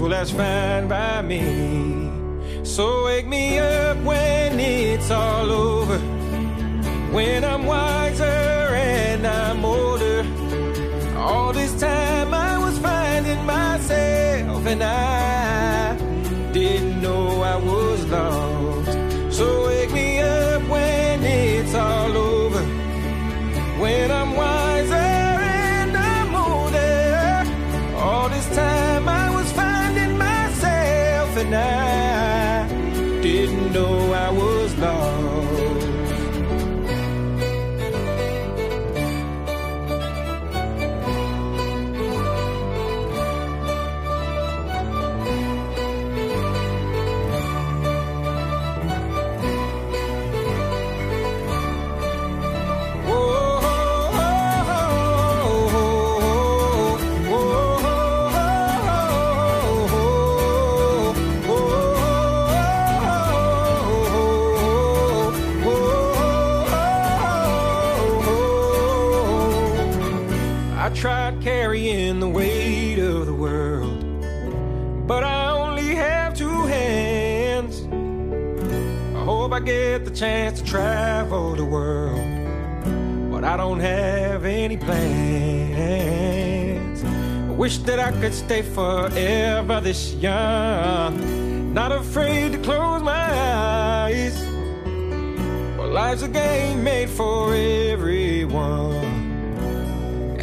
Well, that's fine by me. So wake me up when it's all over. When I'm wiser and I'm older. All this time I was finding myself and I myself and I tried carrying the weight of the world, but I only have two hands. I hope I get the chance to travel the world, but I don't have any plans. I wish that I could stay forever this young, not afraid to close my eyes. Well, life's a game made for everyone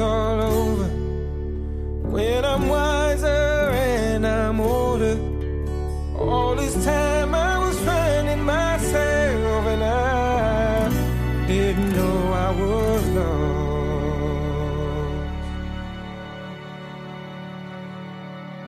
all over. When I'm wiser and I'm older, all this time I was finding myself and I didn't know I was lost.